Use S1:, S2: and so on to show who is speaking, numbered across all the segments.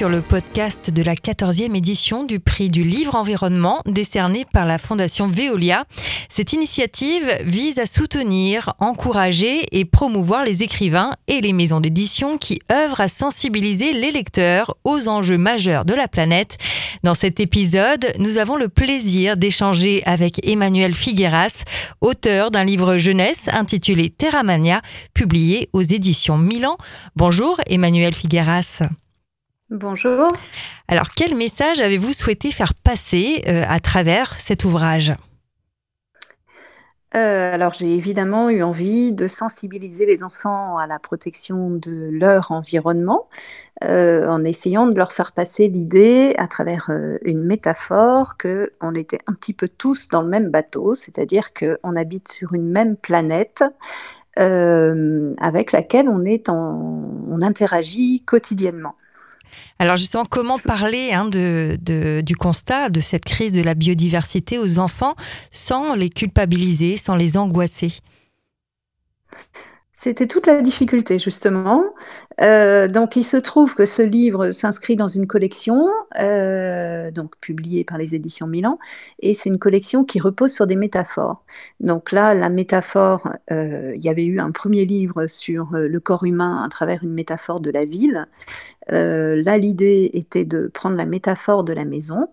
S1: sur le podcast de la 14e édition du prix du livre environnement décerné par la Fondation Veolia. Cette initiative vise à soutenir, encourager et promouvoir les écrivains et les maisons d'édition qui œuvrent à sensibiliser les lecteurs aux enjeux majeurs de la planète. Dans cet épisode, nous avons le plaisir d'échanger avec Emmanuel Figueras, auteur d'un livre jeunesse intitulé Terramania, publié aux éditions Milan. Bonjour Emmanuel Figueras.
S2: Bonjour.
S1: Alors, quel message avez-vous souhaité faire passer euh, à travers cet ouvrage?
S2: Euh, alors j'ai évidemment eu envie de sensibiliser les enfants à la protection de leur environnement euh, en essayant de leur faire passer l'idée à travers une métaphore que on était un petit peu tous dans le même bateau, c'est-à-dire qu'on habite sur une même planète avec laquelle on, est en, on interagit quotidiennement.
S1: Alors justement, comment parler hein, du constat de cette crise de la biodiversité aux enfants sans les culpabiliser, sans les angoisser?
S2: C'était toute la difficulté, justement. Euh, donc, il se trouve que ce livre s'inscrit dans une collection, euh, donc publiée par les éditions Milan, et c'est une collection qui repose sur des métaphores. Donc là, la métaphore, euh, il y avait eu un premier livre sur le corps humain à travers une métaphore de la ville. là, l'idée était de prendre la métaphore de la maison.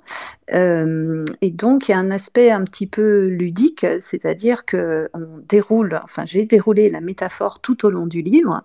S2: Et donc, il y a un aspect un petit peu ludique, c'est-à-dire que on déroule, enfin, j'ai déroulé la métaphore tout au long du livre.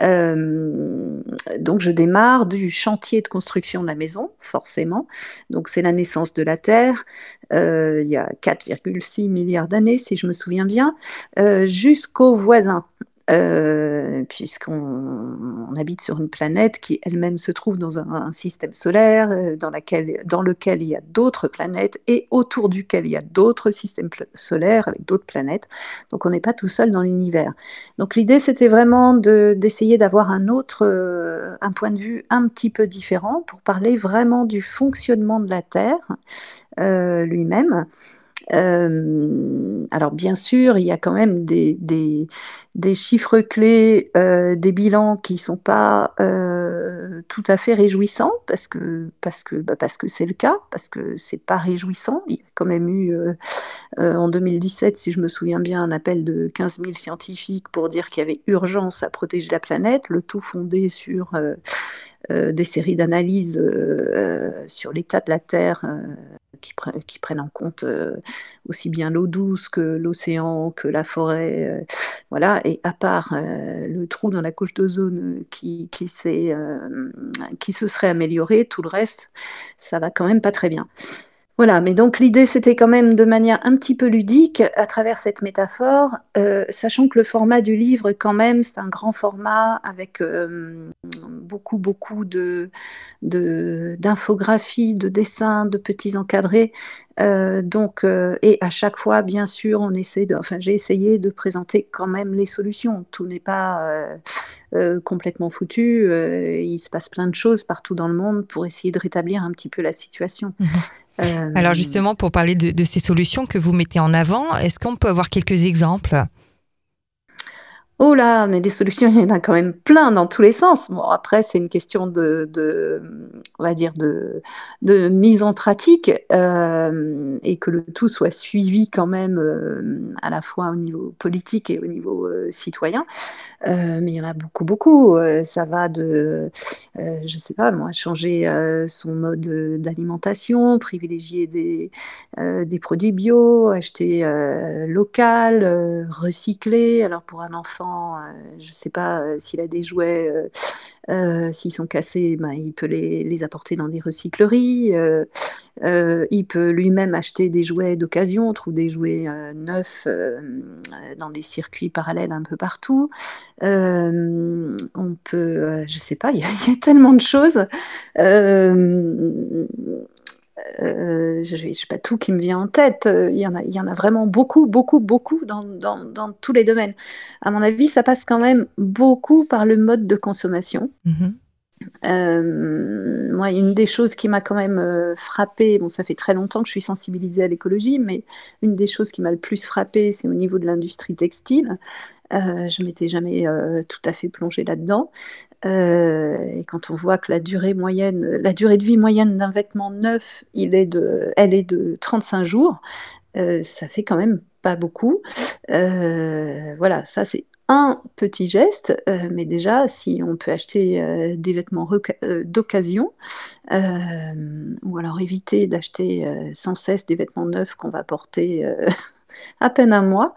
S2: Donc je démarre du chantier de construction de la maison, forcément. Donc c'est la naissance de la Terre, euh, il y a 4,6 milliards d'années, si je me souviens bien, euh, jusqu'aux voisins. Euh, puisqu'on habite sur une planète qui elle-même se trouve dans un, système solaire euh, dans, lequel il y a d'autres planètes et autour duquel il y a d'autres systèmes solaires avec d'autres planètes. Donc on n'est pas tout seul dans l'univers. Donc l'idée c'était vraiment d'essayer d'avoir un autre, euh, un point de vue un petit peu différent pour parler vraiment du fonctionnement de la Terre lui-même. Alors bien sûr, il y a quand même des, chiffres clés, des bilans qui sont pas tout à fait réjouissants bah parce que c'est le cas, parce que c'est pas réjouissant. Il y a quand même eu en 2017, si je me souviens bien, un appel de 15 000 scientifiques pour dire qu'il y avait urgence à protéger la planète, le tout fondé sur des séries d'analyses sur l'état de la Terre qui, prennent en compte euh, aussi bien l'eau douce que l'océan, que la forêt. Euh, voilà. Et à part euh, le trou dans la couche d'ozone qui, qui, qui se serait amélioré, tout le reste, ça va quand même pas très bien. Voilà, mais donc l'idée c'était quand même de manière un petit peu ludique à travers cette métaphore, euh, sachant que le format du livre quand même c'est un grand format avec euh, beaucoup beaucoup de d'infographies, de, dessins, de petits encadrés. Euh, donc et à chaque fois bien sûr on essaie de, enfin j'ai essayé de présenter quand même les solutions. Tout n'est pas complètement foutu. il se passe plein de choses partout dans le monde pour essayer de rétablir un petit peu la situation.
S1: Euh, Alors justement, pour parler de, ces solutions que vous mettez en avant, est-ce qu'on peut avoir quelques exemples?
S2: Oh là, mais des solutions, il y en a quand même plein dans tous les sens. Bon, après, c'est une question de, on va dire, de, mise en pratique euh, et que le tout soit suivi quand même euh, à la fois au niveau politique et au niveau citoyen. mais il y en a beaucoup, beaucoup. ça va de, je sais pas, moi, changer son mode d'alimentation, privilégier des, des produits bio, acheter local, recycler. Alors pour un enfant, euh, je ne sais pas euh, s'il a des jouets, euh, s'ils sont cassés, ben, il peut les, apporter dans des recycleries. il peut lui-même acheter des jouets d'occasion, on trouve des jouets neufs dans des circuits parallèles un peu partout. on peut, je sais pas, il y, a tellement de choses. Euh, je n'ai pas tout qui me vient en tête. Euh, il y en a, il y en a vraiment beaucoup, beaucoup, beaucoup dans, dans, dans, tous les domaines. À mon avis, ça passe quand même beaucoup par le mode de consommation. Mm-hmm. Euh, moi, une des choses qui m'a quand même euh, frappée, bon, ça fait très longtemps que je suis sensibilisée à l'écologie, mais une des choses qui m'a le plus frappée, c'est au niveau de l'industrie textile. Euh, je m'étais jamais tout à fait plongée là-dedans. Et quand on voit que la durée moyenne, la durée de vie moyenne d'un vêtement neuf, est de, elle est de 35 jours, ça fait quand même pas beaucoup. voilà, ça c'est un petit geste, euh, mais déjà, si on peut acheter euh, des vêtements euh, d'occasion, ou alors éviter d'acheter sans cesse des vêtements neufs qu'on va porter à peine un mois,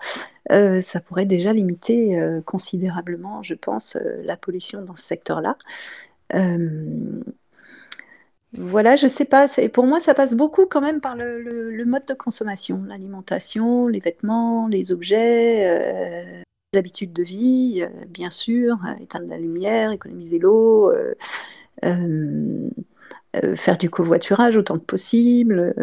S2: ça pourrait déjà limiter considérablement, je pense, la pollution dans ce secteur-là. Voilà, je sais pas. Pour moi, ça passe beaucoup quand même par le mode de consommation, l'alimentation, les vêtements, les objets habitudes de vie, euh, bien sûr, euh, éteindre la lumière, économiser l'eau, euh, faire du covoiturage autant que possible.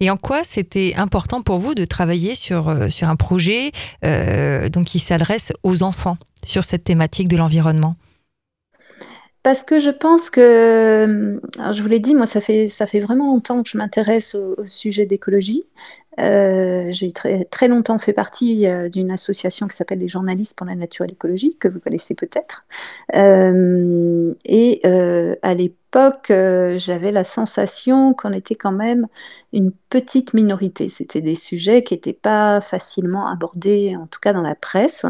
S1: Et en quoi c'était important pour vous de travailler sur, sur un projet donc qui s'adresse aux enfants sur cette thématique de l'environnement?
S2: Parce que je pense que, je vous l'ai dit, moi, ça fait, ça fait vraiment longtemps que je m'intéresse au, sujet d'écologie. Euh, j'ai très, très longtemps fait partie euh, d'une association qui s'appelle les journalistes pour la nature et l'écologie, que vous connaissez peut-être. Euh, et à l'époque, j'avais la sensation qu'on était quand même une petite minorité. C'était des sujets qui n'étaient pas facilement abordés, en tout cas dans la presse.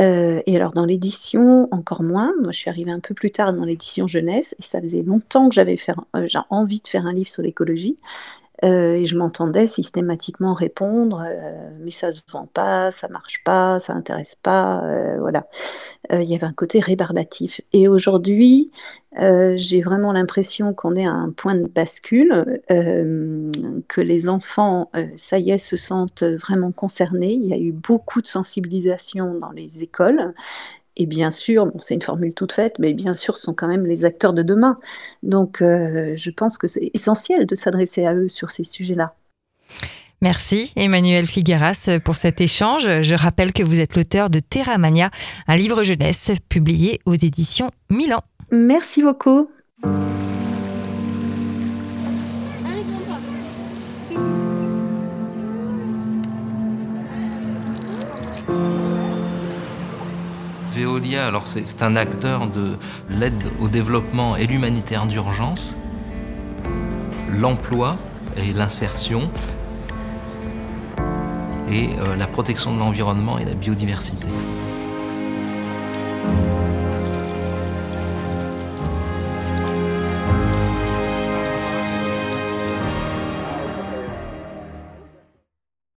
S2: Euh, et alors dans l'édition, encore moins. Moi, je suis arrivée un peu plus tard dans l'édition jeunesse, et ça faisait longtemps que j'avais euh, envie de faire un livre sur l'écologie. Euh, et je m'entendais systématiquement répondre euh, mais ça se vend pas, ça marche pas, ça intéresse pas, euh, voilà. Il y avait un côté rébarbatif. Et aujourd'hui, j'ai vraiment l'impression qu'on est à un point de bascule, que les enfants, ça y est, se sentent vraiment concernés. Il y a eu beaucoup de sensibilisation dans les écoles. Et bien sûr, c'est une formule toute faite, mais bien sûr, ce sont quand même les acteurs de demain. Donc, euh, je pense que c'est essentiel de s'adresser à eux sur ces sujets-là.
S1: Merci Emmanuel Figueras pour cet échange. Je rappelle que vous êtes l'auteur de Terra Mania, un livre jeunesse publié aux éditions Milan.
S2: Merci beaucoup.
S3: Veolia, c'est un acteur de l'aide au développement et l'humanitaire d'urgence, l'emploi et l'insertion, et euh, la protection de l'environnement et la biodiversité.